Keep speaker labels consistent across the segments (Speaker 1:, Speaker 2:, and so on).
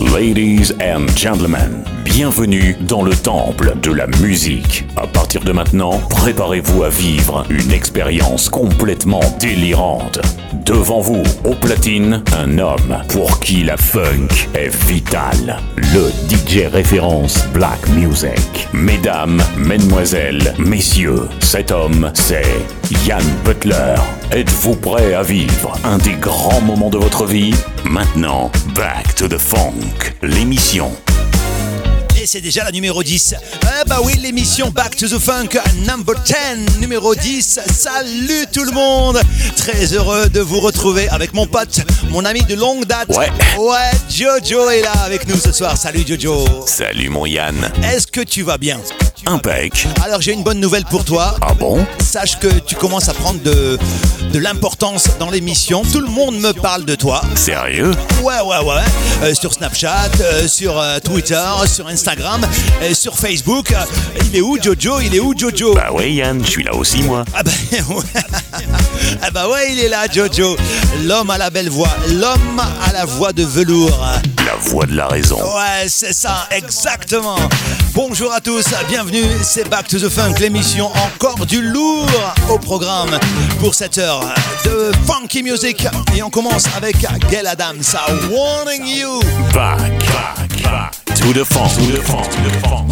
Speaker 1: Ladies and gentlemen, bienvenue dans le temple de la musique. À partir de maintenant, préparez-vous à vivre une expérience complètement délirante. Devant vous, au platine, un homme pour qui la funk est vitale. Le DJ référence Black Music. Mesdames, mesdemoiselles, messieurs, cet homme, c'est Yann Butler. Êtes-vous prêt à vivre un des grands moments de votre vie? Maintenant, Back to the Funk, l'émission
Speaker 2: et c'est déjà la numéro 10. Ah bah oui, l'émission Back to the Funk number 10, numéro 10. Salut tout le monde Très heureux de vous retrouver avec mon pote, mon ami de longue date.
Speaker 1: Ouais.
Speaker 2: Ouais, Jojo est là avec nous ce soir. Salut Jojo.
Speaker 1: Salut mon Yann.
Speaker 2: Est-ce que tu vas bien?
Speaker 1: Impec.
Speaker 2: Alors j'ai une bonne nouvelle pour toi.
Speaker 1: Ah bon
Speaker 2: Sache que tu commences à prendre de, de l'importance dans l'émission. Tout le monde me parle de toi.
Speaker 1: Sérieux
Speaker 2: Ouais, ouais, ouais. Euh, sur Snapchat, euh, sur euh, Twitter, sur Instagram, sur Facebook. Il est où Jojo? Il est où Jojo?
Speaker 1: Bah ouais Yann, je suis là aussi moi.
Speaker 2: Ah bah ouais. ah bah ouais, il est là Jojo. L'homme à la belle voix, l'homme à la voix de velours.
Speaker 1: La voix de la raison.
Speaker 2: Ouais, c'est ça, exactement. Bonjour à tous, bienvenue, c'est Back to the Funk, l'émission encore du lourd au programme pour cette heure de funky music. Et on commence avec Gail Adams, Warning You.
Speaker 1: Back, back, back to the funk. To the funk. To the funk.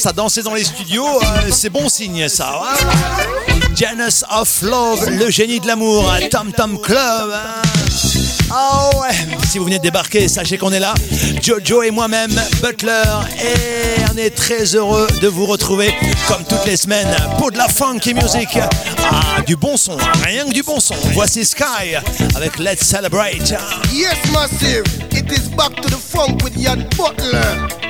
Speaker 2: Commence à danser dans les studios, euh, c'est bon signe ça. hein. Janus of Love, le génie de l'amour, Tom Tom Club. hein. Ah ouais, si vous venez de débarquer, sachez qu'on est là. Jojo et moi-même, Butler, et on est très heureux de vous retrouver comme toutes les semaines pour de la funky music. Ah, du bon son, rien que du bon son. Voici Sky avec Let's Celebrate.
Speaker 3: Yes, massive. It is back to the funk with Jan Butler.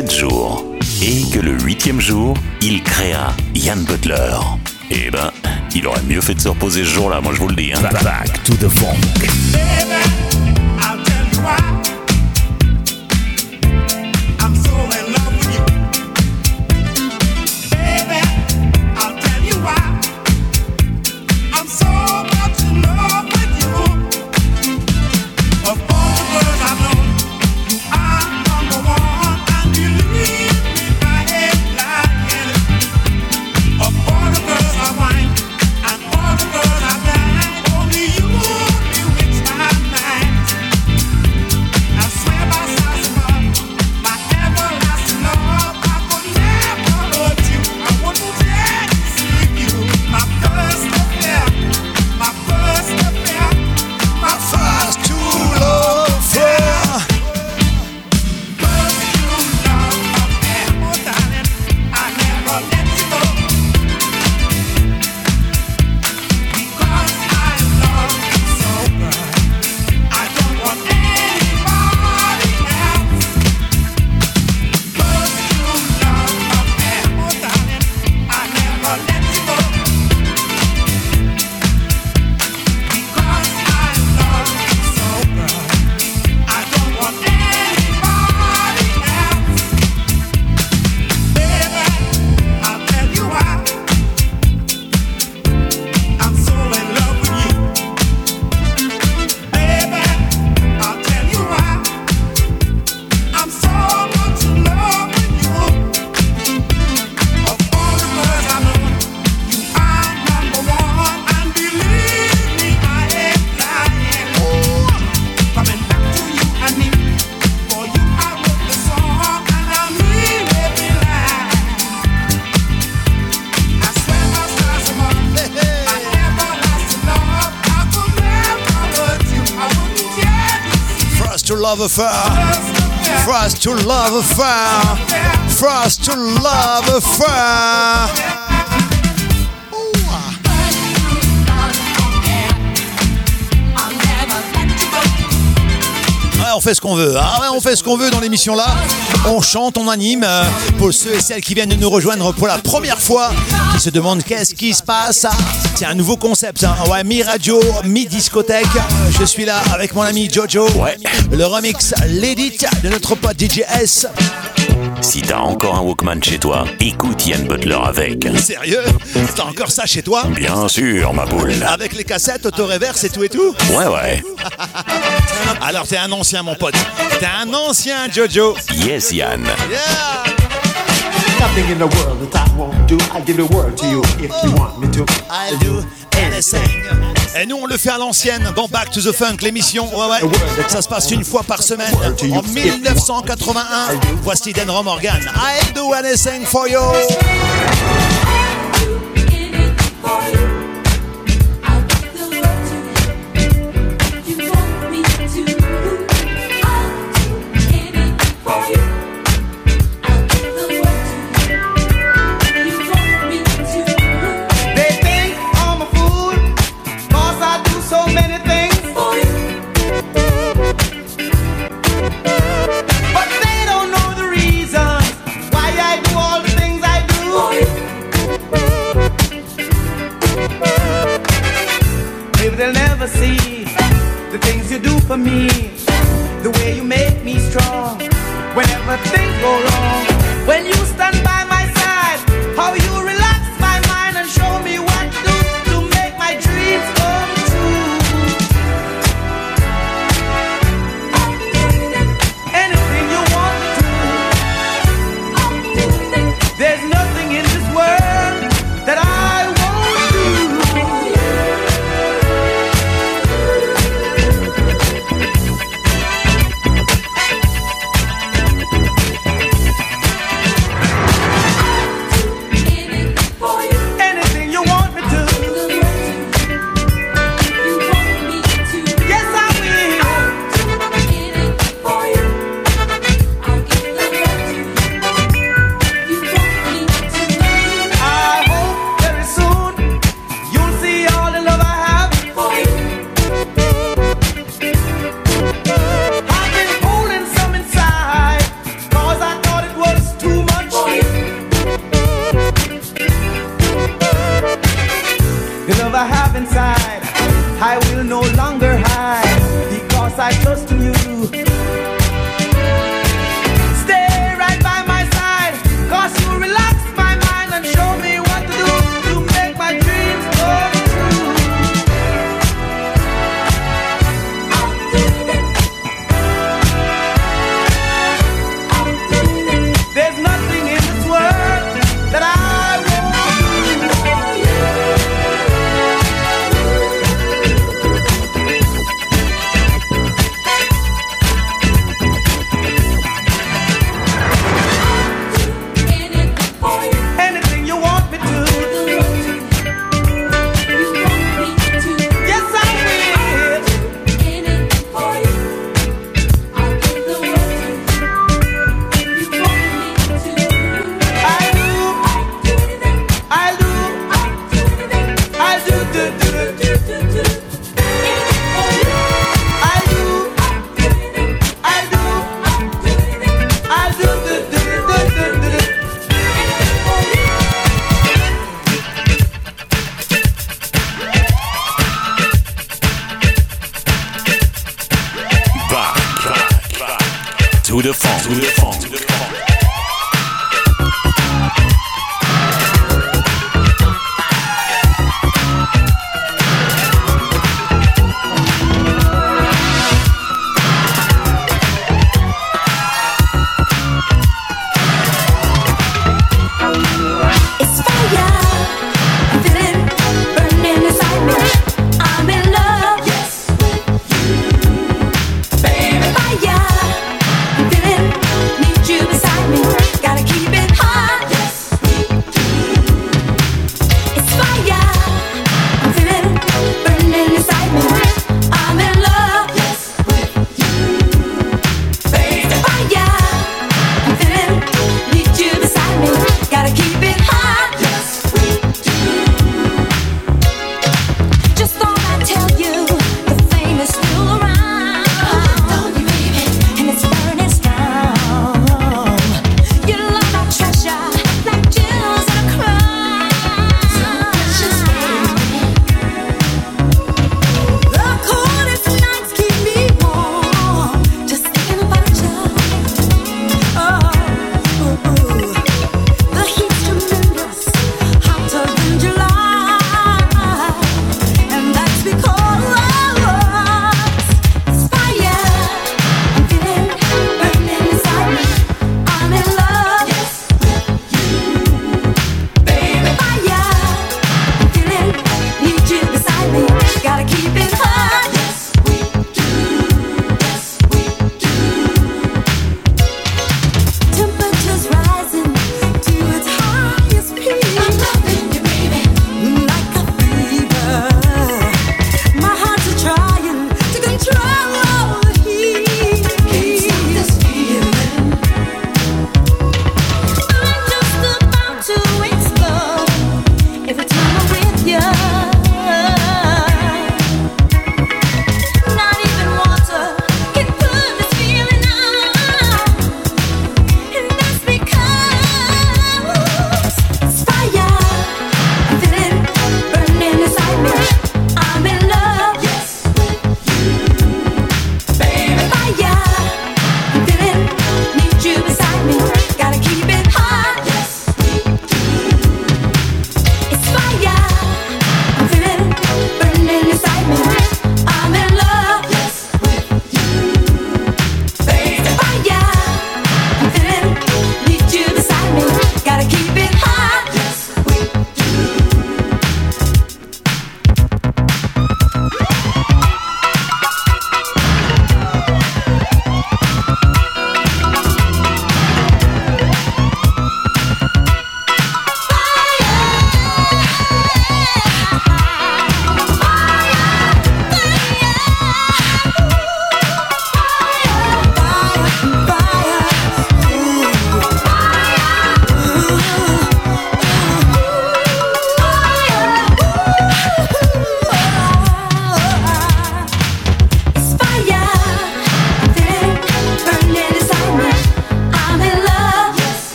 Speaker 1: jours. Et que le huitième jour, il créa Yann Butler. Eh ben, il aurait mieux fait de se reposer ce jour-là, moi je vous le dis. Hein.
Speaker 2: Back to the funk. On fait ce qu'on veut. Ouais, on fait ce qu'on veut dans l'émission là. On chante, on anime. Euh, Pour ceux et celles qui viennent de nous rejoindre pour la première fois, qui se demandent qu'est-ce qui se passe. C'est un nouveau concept. hein. Ouais, mi-radio, mi-discothèque. Je suis là avec mon ami Jojo.
Speaker 1: Ouais.
Speaker 2: Le remix, l'édit de notre pote DJS.
Speaker 1: Si t'as encore un Walkman chez toi, écoute Yann Butler avec.
Speaker 2: Sérieux? T'as encore ça chez toi?
Speaker 1: Bien sûr, ma boule.
Speaker 2: Avec les cassettes, auto-reverse et tout et tout?
Speaker 1: Ouais, ouais.
Speaker 2: Alors t'es un ancien mon pote. T'es un ancien Jojo.
Speaker 1: Yes, Yann.
Speaker 2: Yeah
Speaker 4: Nothing in the world that I won't do. I give the word to you if you want me to.
Speaker 2: I'll do anything. Et nous, on le fait à l'ancienne dans Back to the Funk, l'émission. Ouais, ouais. Ça se passe une fois par semaine. En 1981, voici Denro Morgan. I'll do anything for you.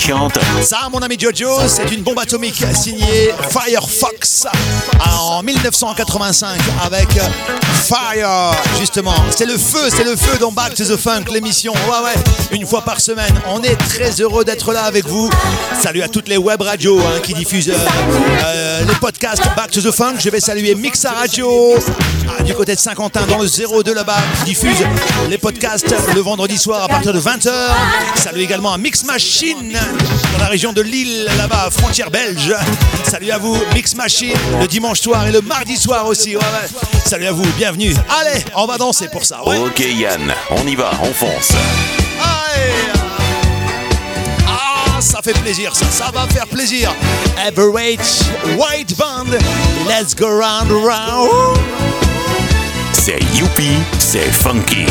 Speaker 5: Chante
Speaker 2: Ça, mon ami Jojo, c'est une bombe atomique signée Firefox en 1985 avec Fire, justement. C'est le feu, c'est le feu dans Back to the Funk, l'émission. Ouais, ouais, une fois par semaine. On est très heureux d'être là avec vous. Salut à toutes les web radios hein, qui diffusent euh, euh, les podcasts Back to the Funk. Je vais saluer Mixa Radio ah, du côté de Saint-Quentin dans le 02 là-bas qui diffuse les podcasts le vendredi soir à partir de 20h. Salut également à Mix Machine dans la région de Lille, là-bas, frontière belge. Salut à vous, Mix Machine, le dimanche soir et le mardi soir aussi. Ouais, ouais. Salut à vous, bienvenue. Allez, on va danser pour ça. Ouais.
Speaker 5: Ok Yann, on y va, on fonce.
Speaker 2: Allez. Ah, ça fait plaisir, ça, ça va faire plaisir. Average White Band, let's go round round.
Speaker 5: C'est youpi, c'est funky.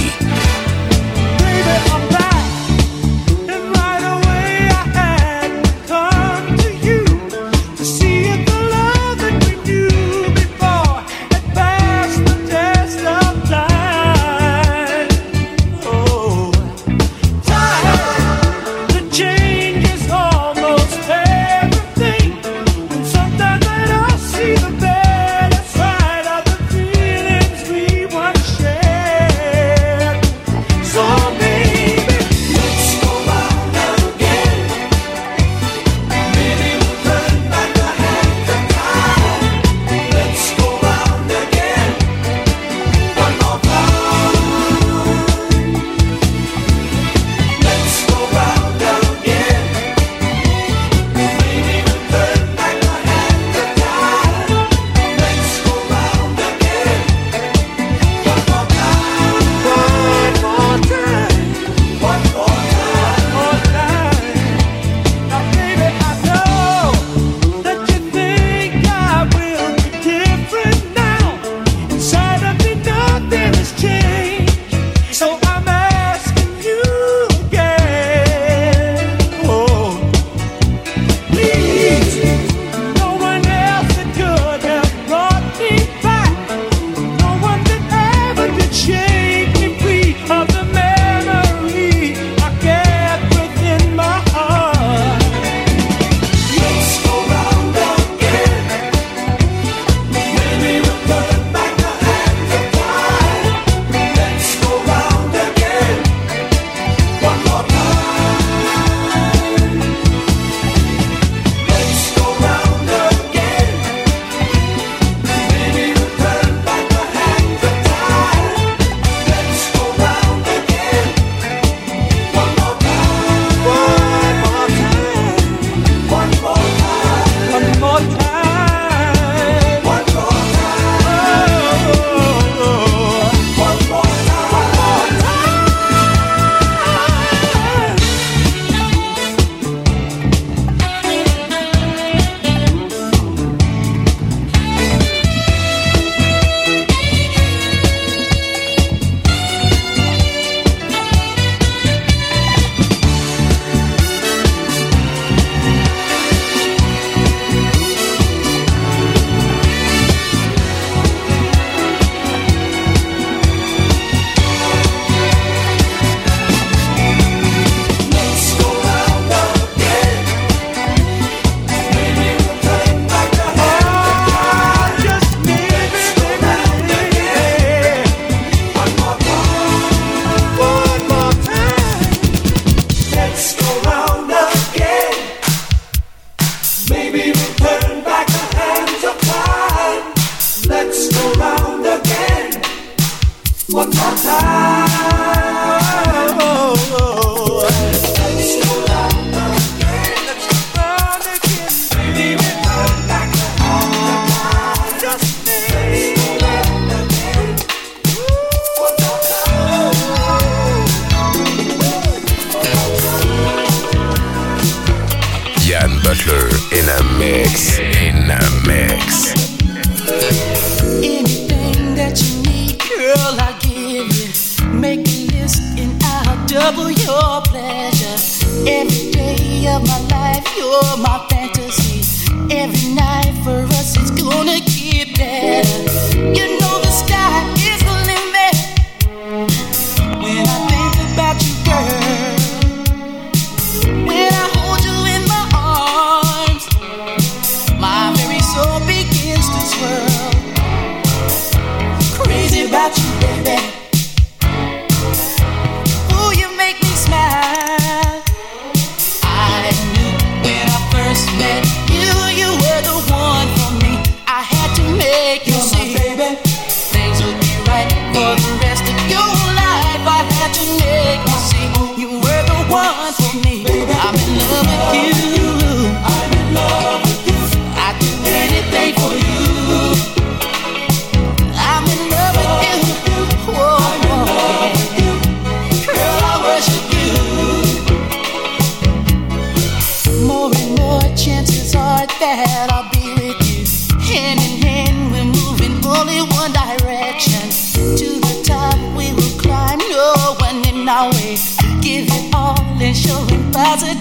Speaker 6: Positive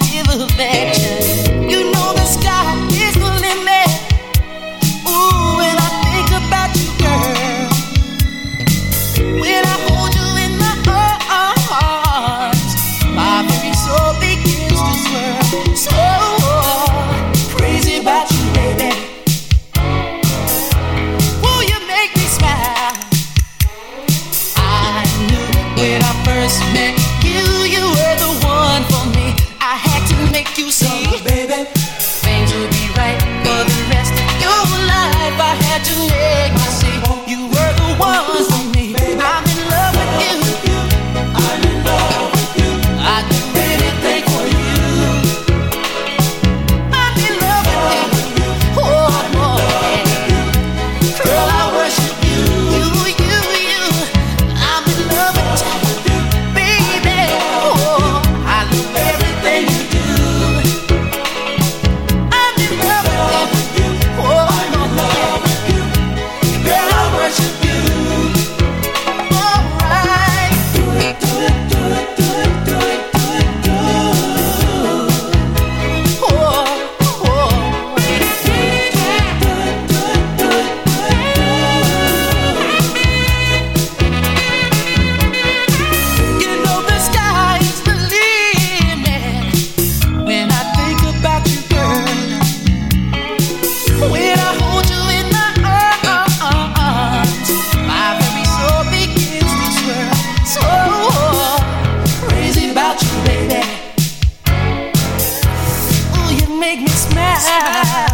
Speaker 6: make me smile.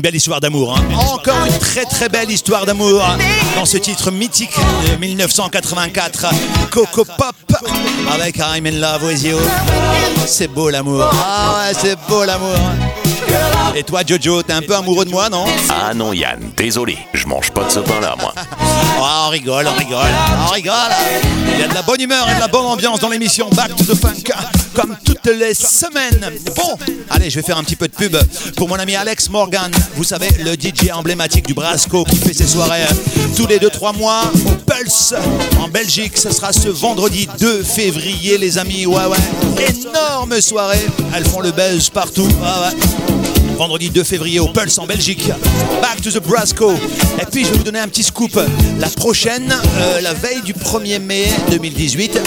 Speaker 2: Une belle histoire d'amour. hein. Encore une très très belle histoire d'amour dans ce titre mythique de 1984, Coco Pop, avec I'm in love with you. C'est beau l'amour. Ah ouais, c'est beau l'amour. Et toi Jojo, t'es un peu amoureux de moi, non?
Speaker 1: Ah non Yann, désolé, je mange pas de ce pain-là moi.
Speaker 2: Ah, on rigole, on rigole, on rigole. Il y a de la bonne humeur et de la bonne ambiance dans l'émission Back to the Funk, comme toutes les semaines. Bon, allez, je vais faire un petit peu de pub pour mon ami Alex Morgan. Vous savez, le DJ emblématique du Brasco qui fait ses soirées tous les 2-3 mois au Pulse en Belgique. Ce sera ce vendredi 2 février, les amis. Ouais, ouais. Énorme soirée. Elles font le buzz partout. Vendredi 2 février au Pulse en Belgique. Back to the Brasco. Et puis je vais vous donner un petit scoop. La prochaine, euh, la veille du 1er mai 2018,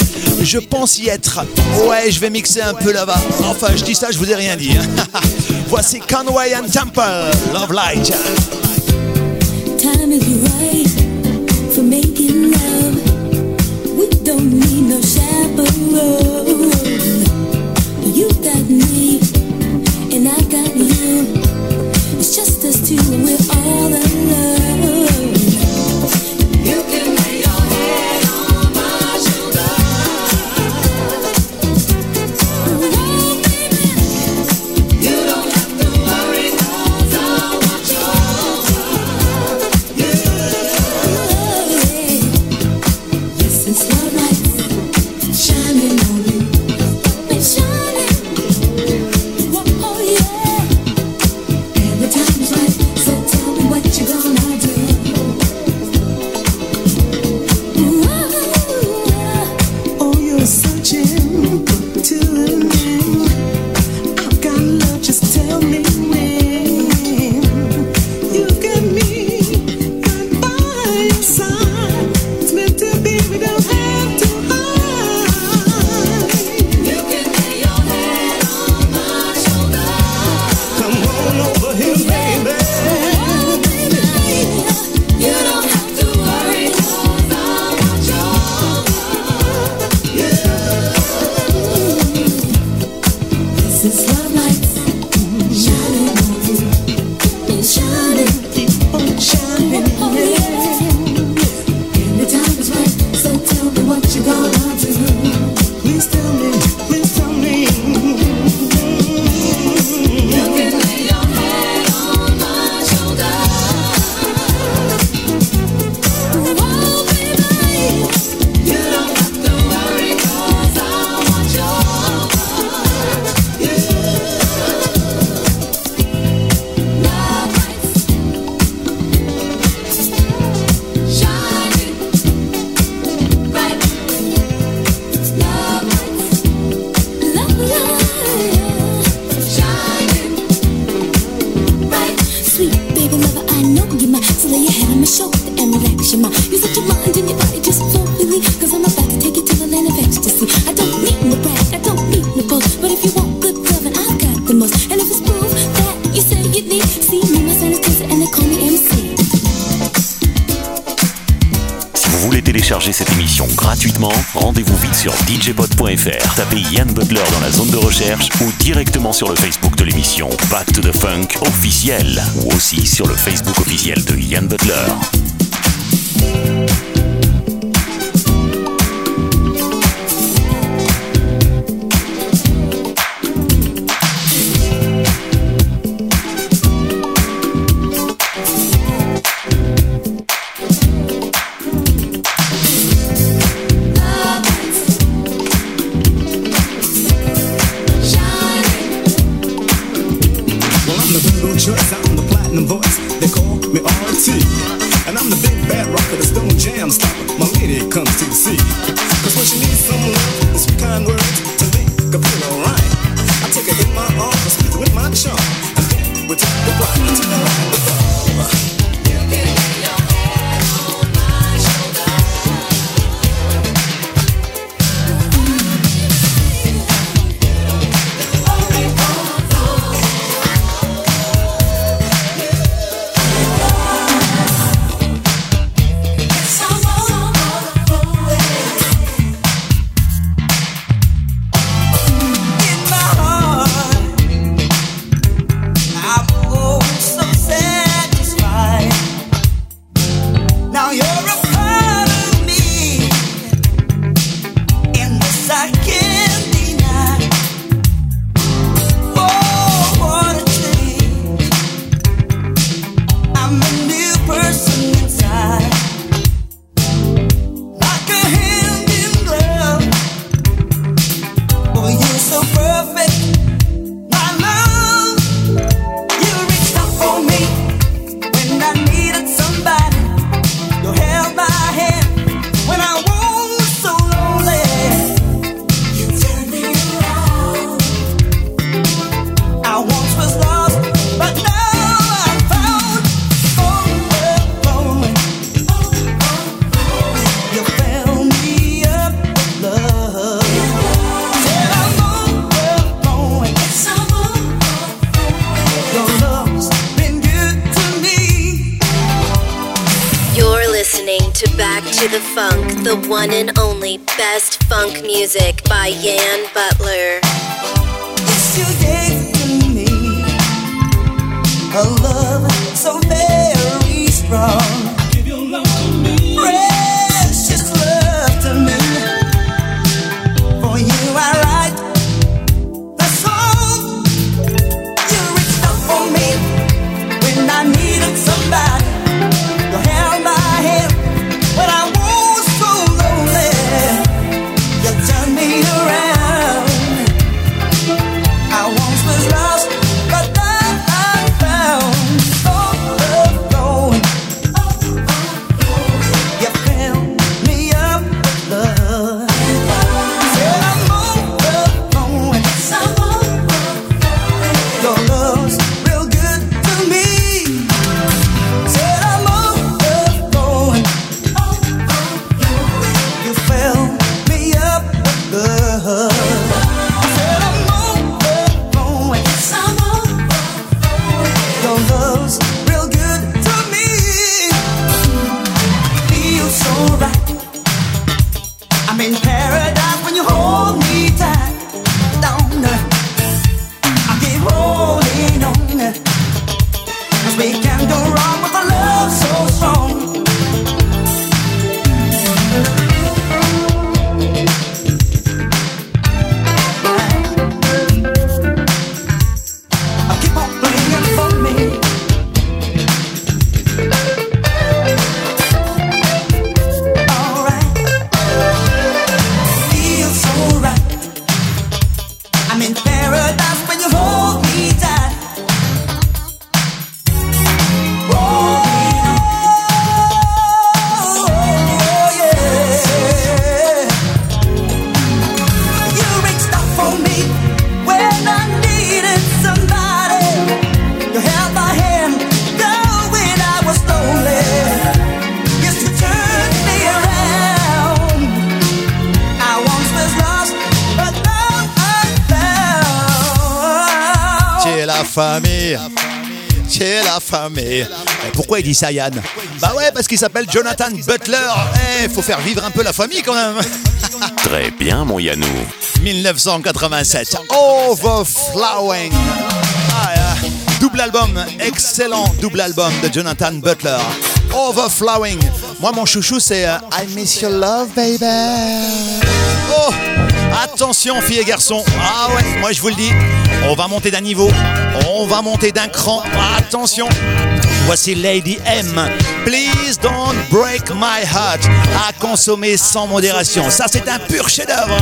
Speaker 2: je pense y être. Ouais, je vais mixer un peu là-bas. Enfin, je dis ça, je vous ai rien dit. hein. Voici Conway and Temple, Love Light.
Speaker 7: Si vous voulez
Speaker 8: télécharger cette émission gratuitement, rendez-vous vite sur djpod.fr, tapez Yann Butler dans la zone de recherche ou directement sur le Facebook de l'émission Back to the Funk officiel ou aussi sur le Facebook officiel de Yann Butler.
Speaker 9: Famille.
Speaker 2: Et pourquoi il dit ça, Yann Bah ouais, parce qu'il s'appelle Jonathan Butler. Eh, faut faire vivre un peu la famille quand même.
Speaker 1: Très bien, mon Yannou.
Speaker 2: 1987, Overflowing. Ah, double album, excellent double album de Jonathan Butler. Overflowing. Moi, mon chouchou, c'est euh, I Miss Your Love, baby. Oh, attention, filles et garçons. Ah ouais, moi je vous le dis, on va monter d'un niveau, on va monter d'un cran. Attention. Voici Lady M. Please don't break my heart. À consommer sans modération. Ça, c'est un pur chef-d'œuvre.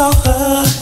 Speaker 5: saw her.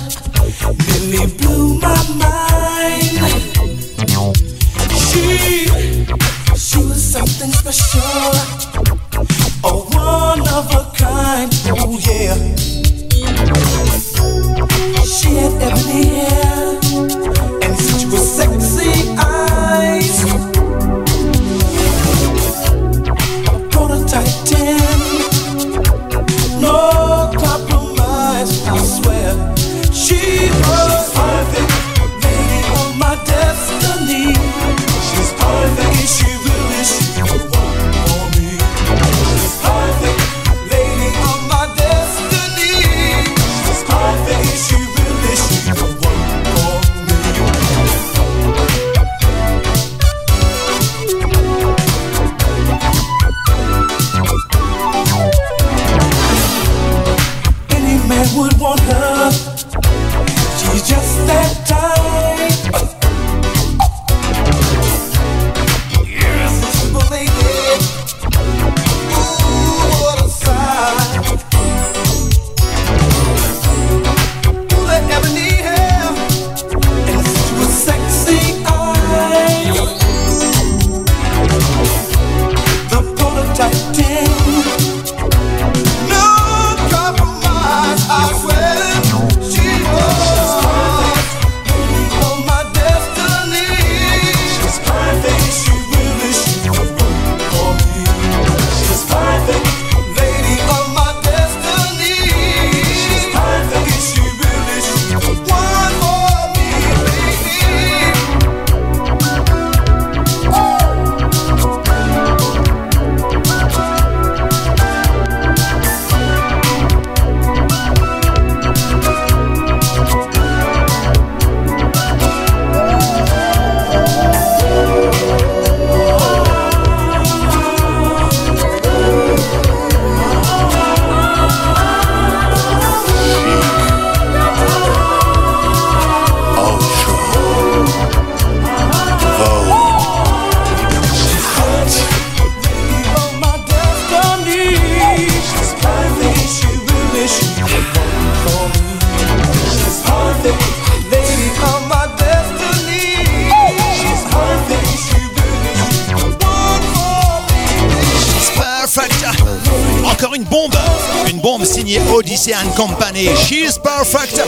Speaker 2: Company, She's Perfect.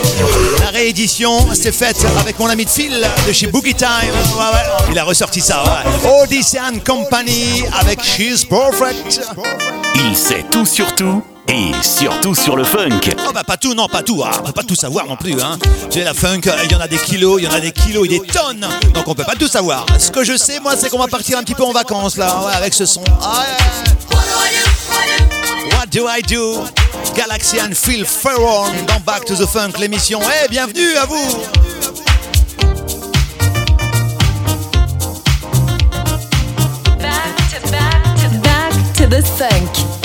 Speaker 2: La réédition s'est faite avec mon ami de Phil de chez Boogie Time. Il a ressorti ça. Ouais. Company avec She's Perfect.
Speaker 1: Il sait tout sur tout. Et surtout sur le funk.
Speaker 2: Oh bah pas tout, non pas tout, ah, on peut pas tout savoir non plus. Hein. J'ai la funk, euh, il y en a des kilos, il y en a des kilos et des tonnes, donc on peut pas tout savoir. Ce que je sais moi, c'est qu'on va partir un petit peu en vacances là, ouais, avec ce son. Ah, What do I do? Galaxian Phil Ferron dans Back to the Funk, l'émission. Eh, bienvenue à vous!
Speaker 6: Back to the Funk.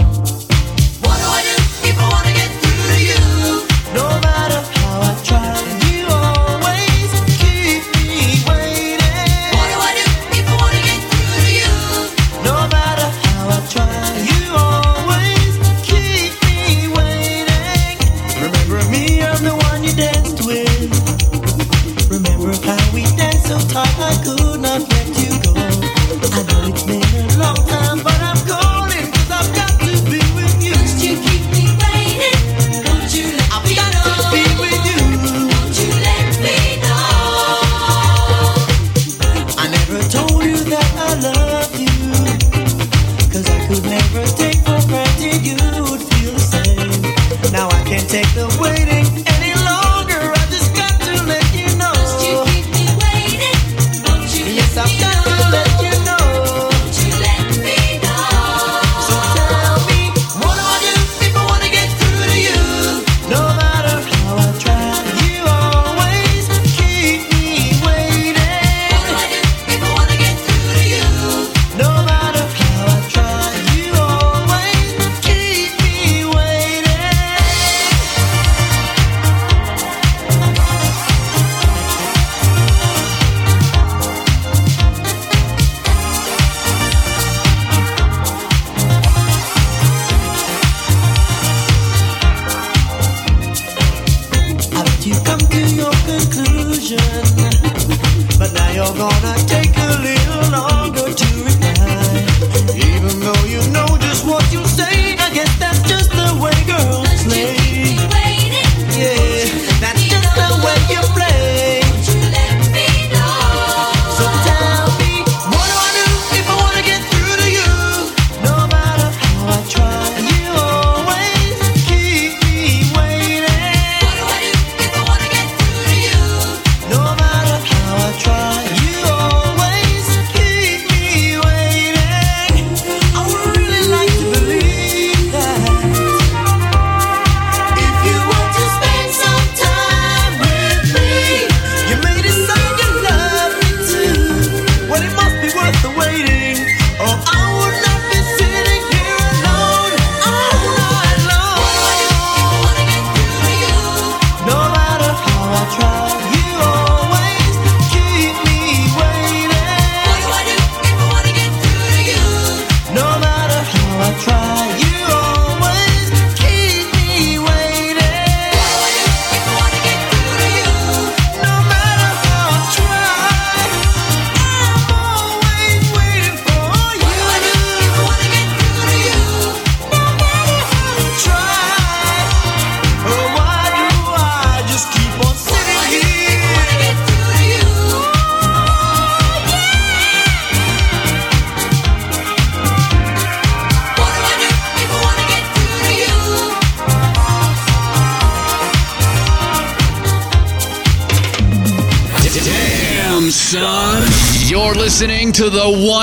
Speaker 5: To the one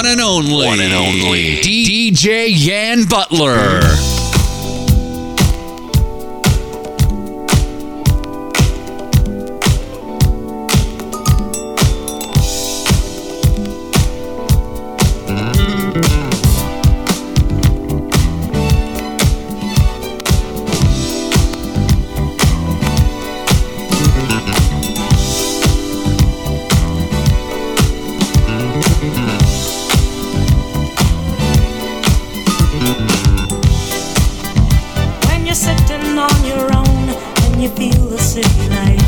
Speaker 5: you feel the
Speaker 10: city life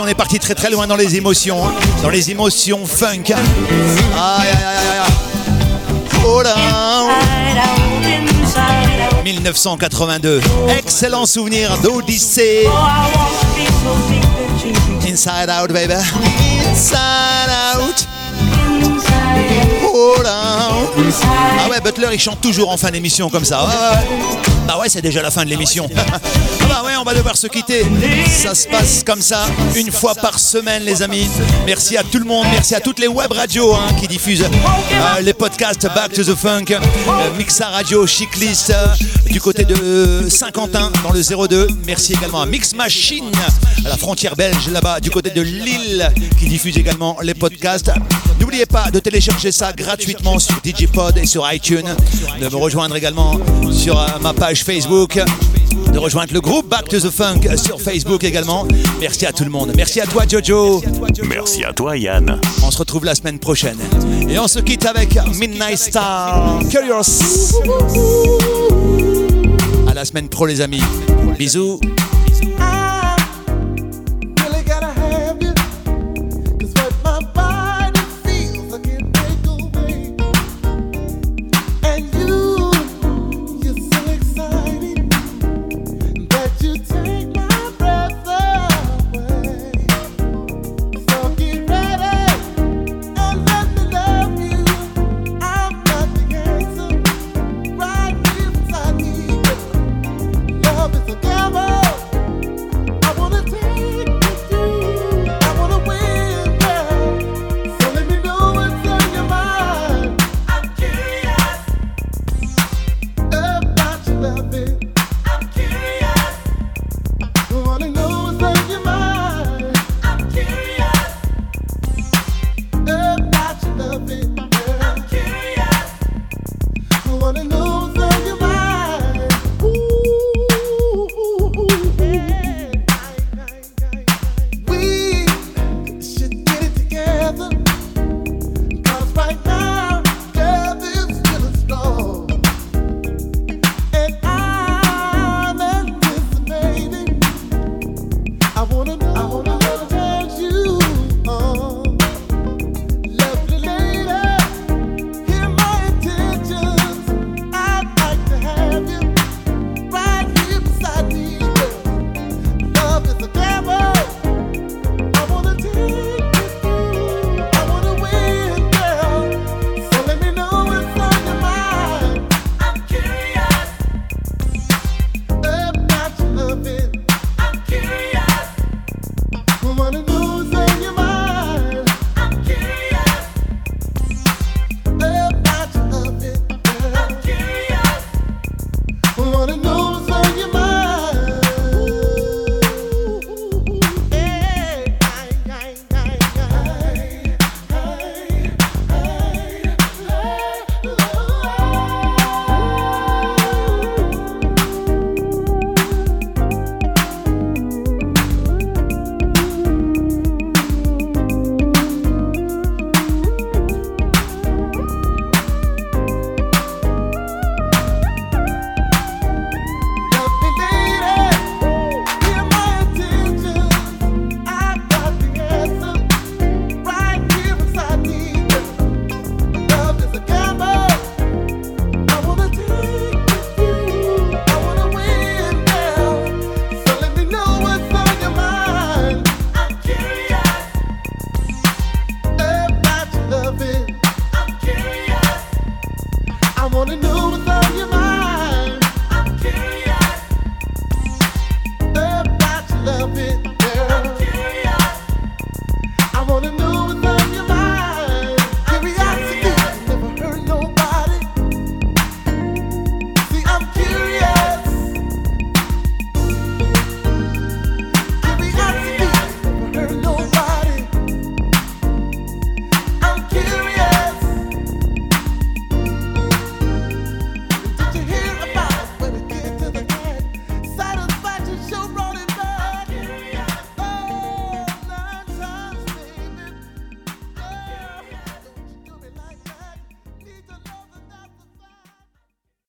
Speaker 10: on
Speaker 11: est parti très très loin dans les émotions, hein. dans les émotions funk. Aïe, aïe, aïe, aïe. Oh là 1982. Excellent souvenir d'Odyssée. Inside out, baby. Inside out. Ah ouais, Butler, il chante toujours en fin d'émission comme ça. Ouais, ouais, ouais. Bah ouais, c'est déjà la fin de l'émission. ah bah ouais, on va devoir se quitter. Ça se passe comme ça, une fois par semaine, les amis. Merci à tout le monde, merci à toutes les web radios hein, qui diffusent euh, les podcasts Back to the Funk, euh, Mixa Radio, Chiclist, euh, du côté de Saint-Quentin dans le 02. Merci également à Mix Machine, à la frontière belge là-bas, du côté de Lille, qui diffuse également les podcasts. N'oubliez pas de télécharger ça gratuitement sur DigiPod et sur iTunes, de me rejoindre également sur euh, ma page Facebook, de rejoindre le groupe Back to the Funk sur Facebook également. Merci à tout le monde. Merci à toi Jojo.
Speaker 1: Merci à toi Yann.
Speaker 11: On se retrouve la semaine prochaine. Et on se quitte avec Midnight Star. Curious. À la semaine pro les amis. Bisous.